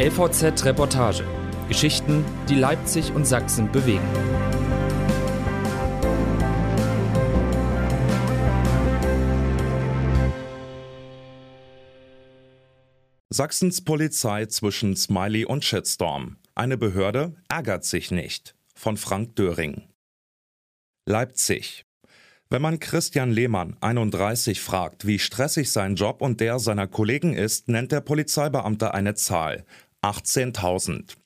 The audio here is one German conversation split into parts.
LVZ Reportage. Geschichten, die Leipzig und Sachsen bewegen. Sachsens Polizei zwischen Smiley und Shitstorm. Eine Behörde ärgert sich nicht. Von Frank Döring. Leipzig. Wenn man Christian Lehmann, 31, fragt, wie stressig sein Job und der seiner Kollegen ist, nennt der Polizeibeamte eine Zahl. 18.000.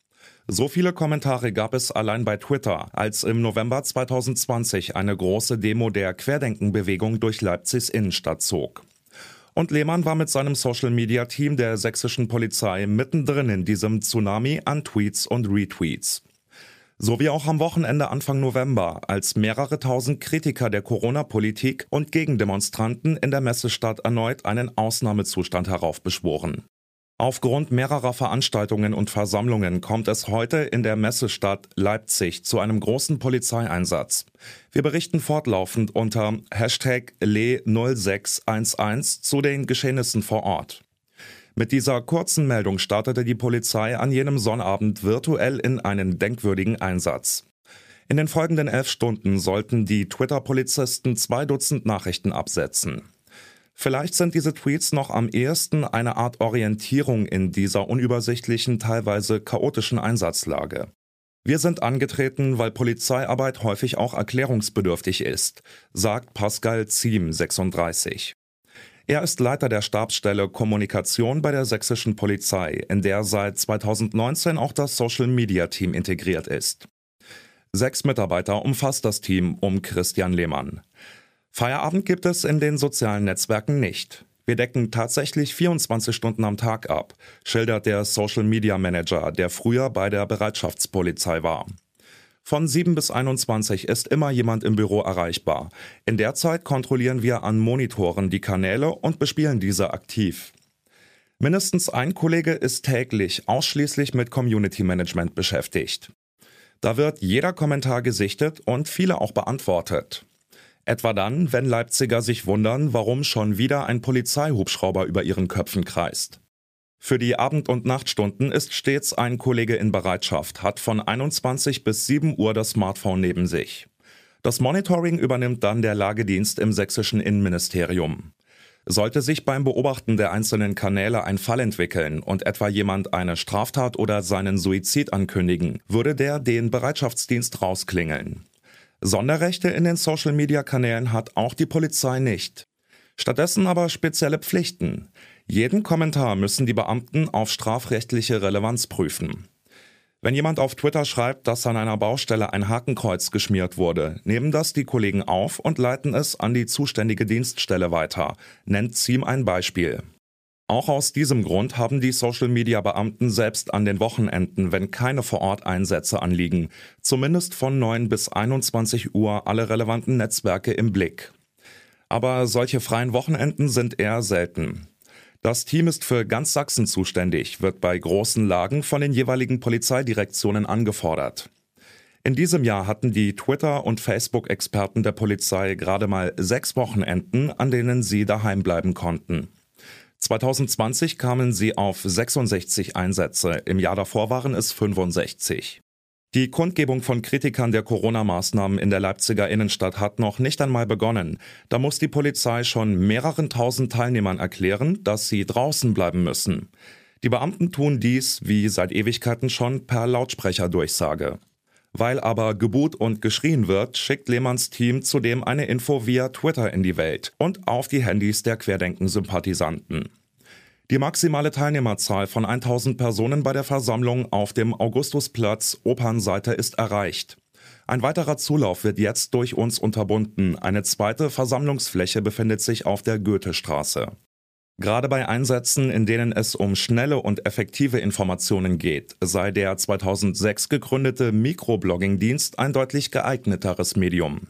So viele Kommentare gab es allein bei Twitter, als im November 2020 eine große Demo der Querdenkenbewegung durch Leipzigs Innenstadt zog. Und Lehmann war mit seinem Social-Media-Team der sächsischen Polizei mittendrin in diesem Tsunami an Tweets und Retweets. So wie auch am Wochenende Anfang November, als mehrere tausend Kritiker der Corona-Politik und Gegendemonstranten in der Messestadt erneut einen Ausnahmezustand heraufbeschworen. Aufgrund mehrerer Veranstaltungen und Versammlungen kommt es heute in der Messestadt Leipzig zu einem großen Polizeieinsatz. Wir berichten fortlaufend unter Hashtag Le0611 zu den Geschehnissen vor Ort. Mit dieser kurzen Meldung startete die Polizei an jenem Sonnabend virtuell in einen denkwürdigen Einsatz. In den folgenden elf Stunden sollten die Twitter-Polizisten zwei Dutzend Nachrichten absetzen. Vielleicht sind diese Tweets noch am ehesten eine Art Orientierung in dieser unübersichtlichen, teilweise chaotischen Einsatzlage. Wir sind angetreten, weil Polizeiarbeit häufig auch erklärungsbedürftig ist, sagt Pascal Ziem, 36. Er ist Leiter der Stabsstelle Kommunikation bei der sächsischen Polizei, in der seit 2019 auch das Social Media Team integriert ist. Sechs Mitarbeiter umfasst das Team um Christian Lehmann. Feierabend gibt es in den sozialen Netzwerken nicht. Wir decken tatsächlich 24 Stunden am Tag ab, schildert der Social Media Manager, der früher bei der Bereitschaftspolizei war. Von 7 bis 21 ist immer jemand im Büro erreichbar. In der Zeit kontrollieren wir an Monitoren die Kanäle und bespielen diese aktiv. Mindestens ein Kollege ist täglich ausschließlich mit Community Management beschäftigt. Da wird jeder Kommentar gesichtet und viele auch beantwortet. Etwa dann, wenn Leipziger sich wundern, warum schon wieder ein Polizeihubschrauber über ihren Köpfen kreist. Für die Abend- und Nachtstunden ist stets ein Kollege in Bereitschaft, hat von 21 bis 7 Uhr das Smartphone neben sich. Das Monitoring übernimmt dann der Lagedienst im sächsischen Innenministerium. Sollte sich beim Beobachten der einzelnen Kanäle ein Fall entwickeln und etwa jemand eine Straftat oder seinen Suizid ankündigen, würde der den Bereitschaftsdienst rausklingeln. Sonderrechte in den Social-Media-Kanälen hat auch die Polizei nicht. Stattdessen aber spezielle Pflichten. Jeden Kommentar müssen die Beamten auf strafrechtliche Relevanz prüfen. Wenn jemand auf Twitter schreibt, dass an einer Baustelle ein Hakenkreuz geschmiert wurde, nehmen das die Kollegen auf und leiten es an die zuständige Dienststelle weiter, nennt Ziem ein Beispiel. Auch aus diesem Grund haben die Social-Media-Beamten selbst an den Wochenenden, wenn keine Vor-Ort-Einsätze anliegen, zumindest von 9 bis 21 Uhr alle relevanten Netzwerke im Blick. Aber solche freien Wochenenden sind eher selten. Das Team ist für ganz Sachsen zuständig, wird bei großen Lagen von den jeweiligen Polizeidirektionen angefordert. In diesem Jahr hatten die Twitter- und Facebook-Experten der Polizei gerade mal sechs Wochenenden, an denen sie daheim bleiben konnten. 2020 kamen sie auf 66 Einsätze, im Jahr davor waren es 65. Die Kundgebung von Kritikern der Corona-Maßnahmen in der Leipziger Innenstadt hat noch nicht einmal begonnen. Da muss die Polizei schon mehreren tausend Teilnehmern erklären, dass sie draußen bleiben müssen. Die Beamten tun dies, wie seit Ewigkeiten schon, per Lautsprecherdurchsage. Weil aber gebuht und geschrien wird, schickt Lehmanns Team zudem eine Info via Twitter in die Welt und auf die Handys der Querdenken-Sympathisanten. Die maximale Teilnehmerzahl von 1000 Personen bei der Versammlung auf dem Augustusplatz Opernseite ist erreicht. Ein weiterer Zulauf wird jetzt durch uns unterbunden. Eine zweite Versammlungsfläche befindet sich auf der Goethestraße. Gerade bei Einsätzen, in denen es um schnelle und effektive Informationen geht, sei der 2006 gegründete Mikroblogging-Dienst ein deutlich geeigneteres Medium.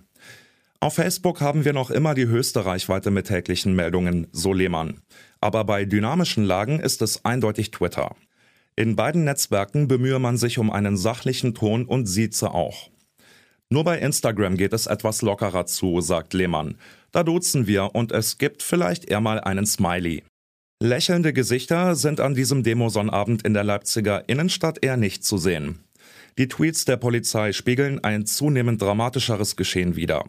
Auf Facebook haben wir noch immer die höchste Reichweite mit täglichen Meldungen, so Lehmann. Aber bei dynamischen Lagen ist es eindeutig Twitter. In beiden Netzwerken bemühe man sich um einen sachlichen Ton und sieze auch. Nur bei Instagram geht es etwas lockerer zu, sagt Lehmann. Da duzen wir und es gibt vielleicht eher mal einen Smiley. Lächelnde Gesichter sind an diesem Demosonnabend in der Leipziger Innenstadt eher nicht zu sehen. Die Tweets der Polizei spiegeln ein zunehmend dramatischeres Geschehen wider.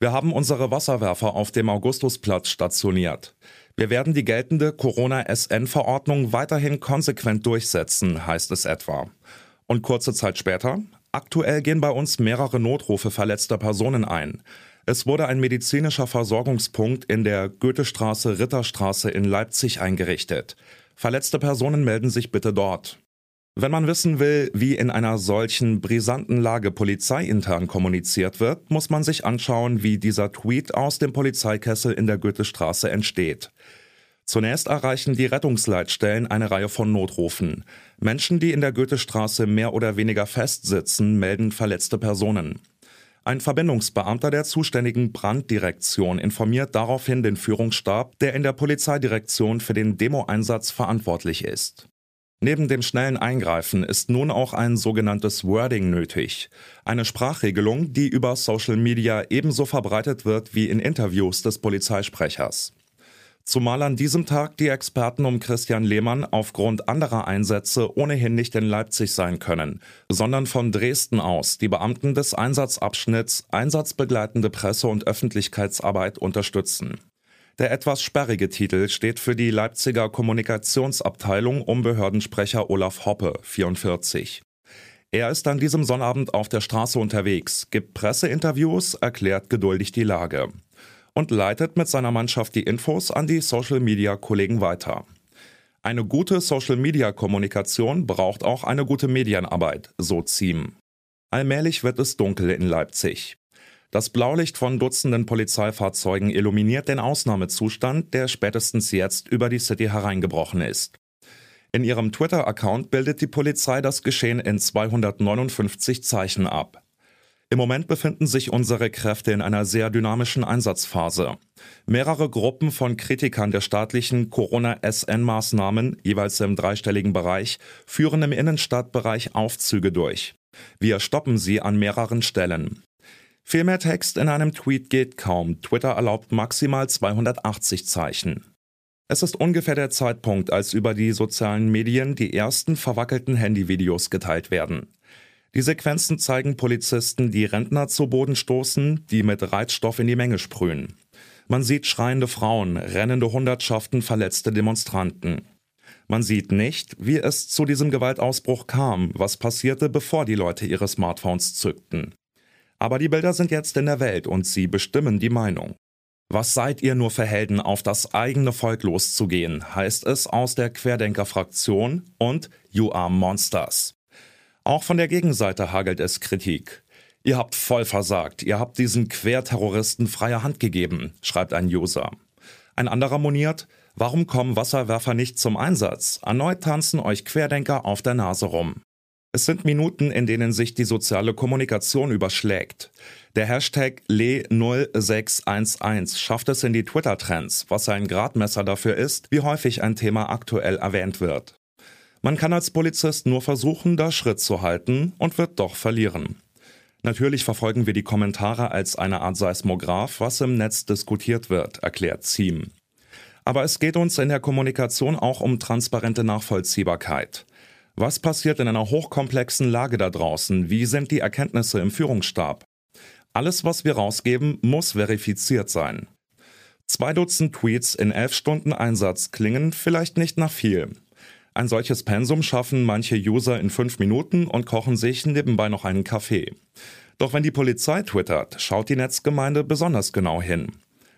Wir haben unsere Wasserwerfer auf dem Augustusplatz stationiert. Wir werden die geltende Corona-SN-Verordnung weiterhin konsequent durchsetzen, heißt es etwa. Und kurze Zeit später, aktuell gehen bei uns mehrere Notrufe verletzter Personen ein. Es wurde ein medizinischer Versorgungspunkt in der Goethestraße Ritterstraße in Leipzig eingerichtet. Verletzte Personen melden sich bitte dort. Wenn man wissen will, wie in einer solchen brisanten Lage polizeiintern kommuniziert wird, muss man sich anschauen, wie dieser Tweet aus dem Polizeikessel in der Goethestraße entsteht. Zunächst erreichen die Rettungsleitstellen eine Reihe von Notrufen. Menschen, die in der Goethestraße mehr oder weniger festsitzen, melden verletzte Personen. Ein Verbindungsbeamter der zuständigen Branddirektion informiert daraufhin den Führungsstab, der in der Polizeidirektion für den Demoeinsatz verantwortlich ist. Neben dem schnellen Eingreifen ist nun auch ein sogenanntes Wording nötig, eine Sprachregelung, die über Social Media ebenso verbreitet wird wie in Interviews des Polizeisprechers. Zumal an diesem Tag die Experten um Christian Lehmann aufgrund anderer Einsätze ohnehin nicht in Leipzig sein können, sondern von Dresden aus die Beamten des Einsatzabschnitts Einsatzbegleitende Presse- und Öffentlichkeitsarbeit unterstützen. Der etwas sperrige Titel steht für die Leipziger Kommunikationsabteilung um Behördensprecher Olaf Hoppe, 44. Er ist an diesem Sonnabend auf der Straße unterwegs, gibt Presseinterviews, erklärt geduldig die Lage und leitet mit seiner Mannschaft die Infos an die Social-Media-Kollegen weiter. Eine gute Social-Media-Kommunikation braucht auch eine gute Medienarbeit, so Ziem. Allmählich wird es dunkel in Leipzig. Das Blaulicht von Dutzenden Polizeifahrzeugen illuminiert den Ausnahmezustand, der spätestens jetzt über die City hereingebrochen ist. In ihrem Twitter-Account bildet die Polizei das Geschehen in 259 Zeichen ab. Im Moment befinden sich unsere Kräfte in einer sehr dynamischen Einsatzphase. Mehrere Gruppen von Kritikern der staatlichen Corona-SN-Maßnahmen, jeweils im dreistelligen Bereich, führen im Innenstadtbereich Aufzüge durch. Wir stoppen sie an mehreren Stellen. Viel mehr Text in einem Tweet geht kaum. Twitter erlaubt maximal 280 Zeichen. Es ist ungefähr der Zeitpunkt, als über die sozialen Medien die ersten verwackelten Handyvideos geteilt werden. Die Sequenzen zeigen Polizisten, die Rentner zu Boden stoßen, die mit Reizstoff in die Menge sprühen. Man sieht schreiende Frauen, rennende Hundertschaften verletzte Demonstranten. Man sieht nicht, wie es zu diesem Gewaltausbruch kam, was passierte, bevor die Leute ihre Smartphones zückten. Aber die Bilder sind jetzt in der Welt und sie bestimmen die Meinung. Was seid ihr nur für Helden, auf das eigene Volk loszugehen, heißt es aus der Querdenker-Fraktion und You are Monsters. Auch von der Gegenseite hagelt es Kritik. Ihr habt voll versagt, ihr habt diesen Querterroristen freie Hand gegeben, schreibt ein User. Ein anderer moniert, warum kommen Wasserwerfer nicht zum Einsatz? Erneut tanzen euch Querdenker auf der Nase rum. Es sind Minuten, in denen sich die soziale Kommunikation überschlägt. Der Hashtag Le0611 schafft es in die Twitter-Trends, was ein Gradmesser dafür ist, wie häufig ein Thema aktuell erwähnt wird. Man kann als Polizist nur versuchen, da Schritt zu halten und wird doch verlieren. Natürlich verfolgen wir die Kommentare als eine Art Seismograph, was im Netz diskutiert wird, erklärt Ziem. Aber es geht uns in der Kommunikation auch um transparente Nachvollziehbarkeit. Was passiert in einer hochkomplexen Lage da draußen? Wie sind die Erkenntnisse im Führungsstab? Alles, was wir rausgeben, muss verifiziert sein. Zwei Dutzend Tweets in elf Stunden Einsatz klingen vielleicht nicht nach viel. Ein solches Pensum schaffen manche User in fünf Minuten und kochen sich nebenbei noch einen Kaffee. Doch wenn die Polizei twittert, schaut die Netzgemeinde besonders genau hin.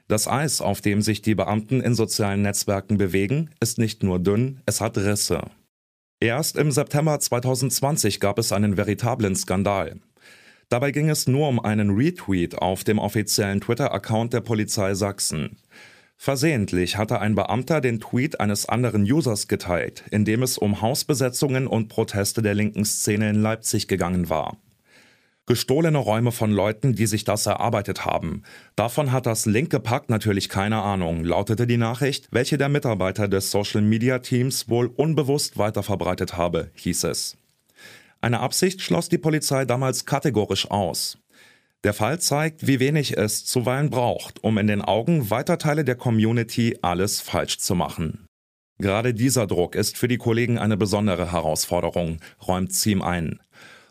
Das Eis, auf dem sich die Beamten in sozialen Netzwerken bewegen, ist nicht nur dünn, es hat Risse. Erst im September 2020 gab es einen veritablen Skandal. Dabei ging es nur um einen Retweet auf dem offiziellen Twitter-Account der Polizei Sachsen. Versehentlich hatte ein Beamter den Tweet eines anderen Users geteilt, in dem es um Hausbesetzungen und Proteste der linken Szene in Leipzig gegangen war. Gestohlene Räume von Leuten, die sich das erarbeitet haben. Davon hat das linke Pack natürlich keine Ahnung, lautete die Nachricht, welche der Mitarbeiter des Social Media Teams wohl unbewusst weiterverbreitet habe, hieß es. Eine Absicht schloss die Polizei damals kategorisch aus. Der Fall zeigt, wie wenig es zuweilen braucht, um in den Augen weiter Teile der Community alles falsch zu machen. Gerade dieser Druck ist für die Kollegen eine besondere Herausforderung, räumt Ziem ein.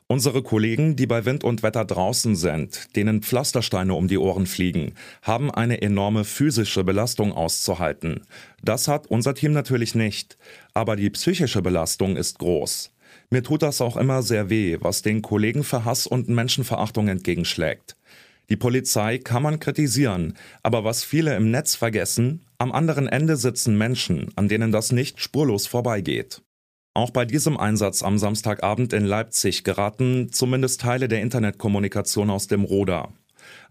Unsere Kollegen, die bei Wind und Wetter draußen sind, denen Pflastersteine um die Ohren fliegen, haben eine enorme physische Belastung auszuhalten. Das hat unser Team natürlich nicht, aber die psychische Belastung ist groß. Mir tut das auch immer sehr weh, was den Kollegen für Hass und Menschenverachtung entgegenschlägt. Die Polizei kann man kritisieren, aber was viele im Netz vergessen, am anderen Ende sitzen Menschen, an denen das nicht spurlos vorbeigeht. Auch bei diesem Einsatz am Samstagabend in Leipzig geraten zumindest Teile der Internetkommunikation aus dem Ruder.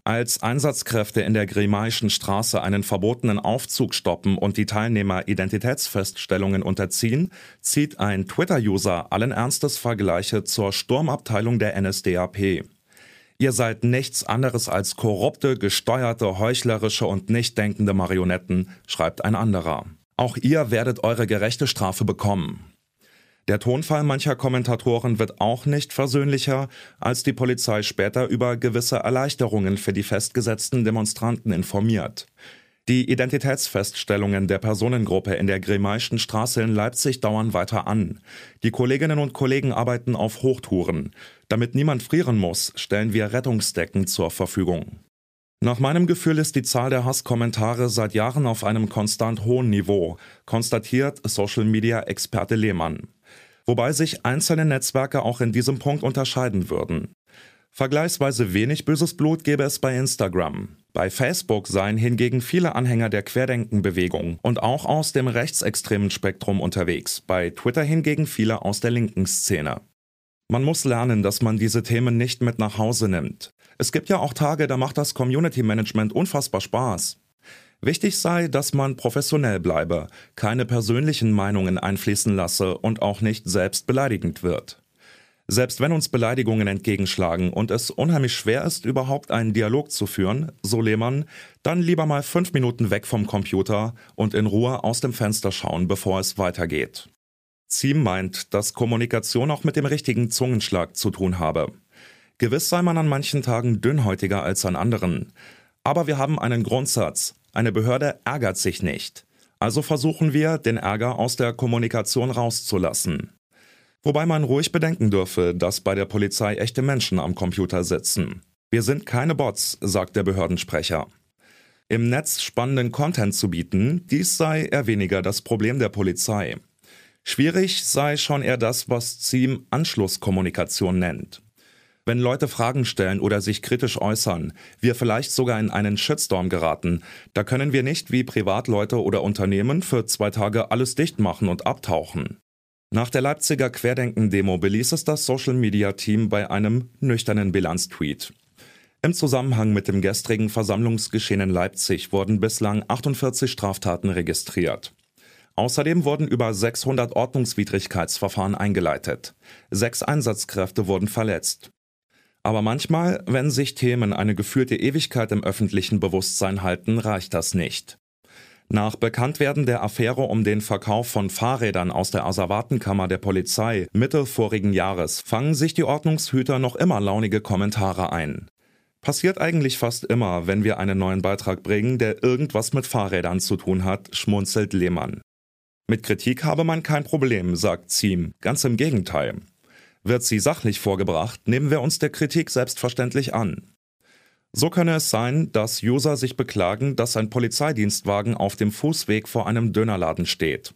Als Einsatzkräfte in der Grimaischen Straße einen verbotenen Aufzug stoppen und die Teilnehmer Identitätsfeststellungen unterziehen, zieht ein Twitter-User allen Ernstes Vergleiche zur Sturmabteilung der NSDAP. Ihr seid nichts anderes als korrupte, gesteuerte, heuchlerische und nicht denkende Marionetten, schreibt ein anderer. Auch ihr werdet eure gerechte Strafe bekommen. Der Tonfall mancher Kommentatoren wird auch nicht versöhnlicher, als die Polizei später über gewisse Erleichterungen für die festgesetzten Demonstranten informiert. Die Identitätsfeststellungen der Personengruppe in der Grimaischen Straße in Leipzig dauern weiter an. Die Kolleginnen und Kollegen arbeiten auf Hochtouren. Damit niemand frieren muss, stellen wir Rettungsdecken zur Verfügung. Nach meinem Gefühl ist die Zahl der Hasskommentare seit Jahren auf einem konstant hohen Niveau, konstatiert Social-Media-Experte Lehmann wobei sich einzelne Netzwerke auch in diesem Punkt unterscheiden würden. Vergleichsweise wenig böses Blut gäbe es bei Instagram. Bei Facebook seien hingegen viele Anhänger der Querdenkenbewegung und auch aus dem rechtsextremen Spektrum unterwegs, bei Twitter hingegen viele aus der linken Szene. Man muss lernen, dass man diese Themen nicht mit nach Hause nimmt. Es gibt ja auch Tage, da macht das Community Management unfassbar Spaß. Wichtig sei, dass man professionell bleibe, keine persönlichen Meinungen einfließen lasse und auch nicht selbst beleidigend wird. Selbst wenn uns Beleidigungen entgegenschlagen und es unheimlich schwer ist, überhaupt einen Dialog zu führen, so Lehmann, dann lieber mal fünf Minuten weg vom Computer und in Ruhe aus dem Fenster schauen, bevor es weitergeht. Ziem meint, dass Kommunikation auch mit dem richtigen Zungenschlag zu tun habe. Gewiss sei man an manchen Tagen dünnhäutiger als an anderen. Aber wir haben einen Grundsatz. Eine Behörde ärgert sich nicht. Also versuchen wir, den Ärger aus der Kommunikation rauszulassen. Wobei man ruhig bedenken dürfe, dass bei der Polizei echte Menschen am Computer sitzen. Wir sind keine Bots, sagt der Behördensprecher. Im Netz spannenden Content zu bieten, dies sei eher weniger das Problem der Polizei. Schwierig sei schon eher das, was Ziem Anschlusskommunikation nennt. Wenn Leute Fragen stellen oder sich kritisch äußern, wir vielleicht sogar in einen Shitstorm geraten, da können wir nicht wie Privatleute oder Unternehmen für zwei Tage alles dicht machen und abtauchen. Nach der Leipziger Querdenken-Demo beließ es das Social-Media-Team bei einem nüchternen Bilanztweet. Im Zusammenhang mit dem gestrigen Versammlungsgeschehen in Leipzig wurden bislang 48 Straftaten registriert. Außerdem wurden über 600 Ordnungswidrigkeitsverfahren eingeleitet. Sechs Einsatzkräfte wurden verletzt. Aber manchmal, wenn sich Themen eine gefühlte Ewigkeit im öffentlichen Bewusstsein halten, reicht das nicht. Nach Bekanntwerden der Affäre um den Verkauf von Fahrrädern aus der Asservatenkammer der Polizei Mitte vorigen Jahres fangen sich die Ordnungshüter noch immer launige Kommentare ein. Passiert eigentlich fast immer, wenn wir einen neuen Beitrag bringen, der irgendwas mit Fahrrädern zu tun hat, schmunzelt Lehmann. Mit Kritik habe man kein Problem, sagt Ziem, ganz im Gegenteil. Wird sie sachlich vorgebracht, nehmen wir uns der Kritik selbstverständlich an. So könne es sein, dass User sich beklagen, dass ein Polizeidienstwagen auf dem Fußweg vor einem Dönerladen steht.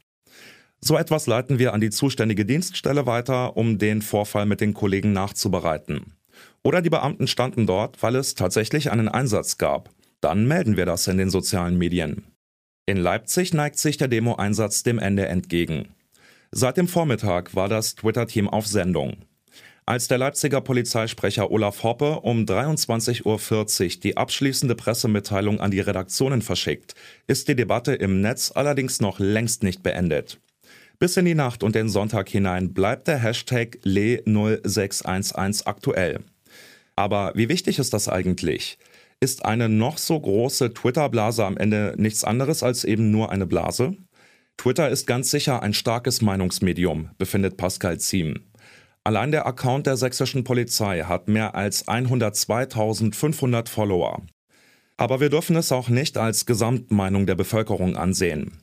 So etwas leiten wir an die zuständige Dienststelle weiter, um den Vorfall mit den Kollegen nachzubereiten. Oder die Beamten standen dort, weil es tatsächlich einen Einsatz gab. Dann melden wir das in den sozialen Medien. In Leipzig neigt sich der Demo-Einsatz dem Ende entgegen. Seit dem Vormittag war das Twitter-Team auf Sendung. Als der Leipziger Polizeisprecher Olaf Hoppe um 23.40 Uhr die abschließende Pressemitteilung an die Redaktionen verschickt, ist die Debatte im Netz allerdings noch längst nicht beendet. Bis in die Nacht und den Sonntag hinein bleibt der Hashtag Le0611 aktuell. Aber wie wichtig ist das eigentlich? Ist eine noch so große Twitter-Blase am Ende nichts anderes als eben nur eine Blase? Twitter ist ganz sicher ein starkes Meinungsmedium, befindet Pascal Ziem. Allein der Account der sächsischen Polizei hat mehr als 102.500 Follower. Aber wir dürfen es auch nicht als Gesamtmeinung der Bevölkerung ansehen.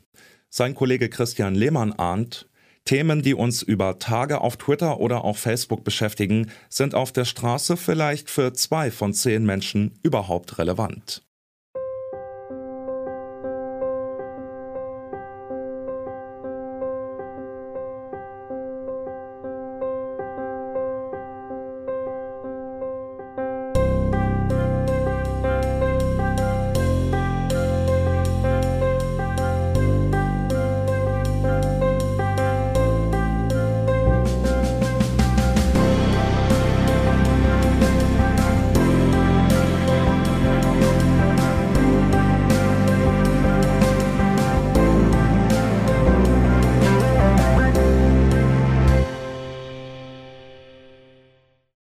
Sein Kollege Christian Lehmann ahnt, Themen, die uns über Tage auf Twitter oder auch Facebook beschäftigen, sind auf der Straße vielleicht für zwei von zehn Menschen überhaupt relevant.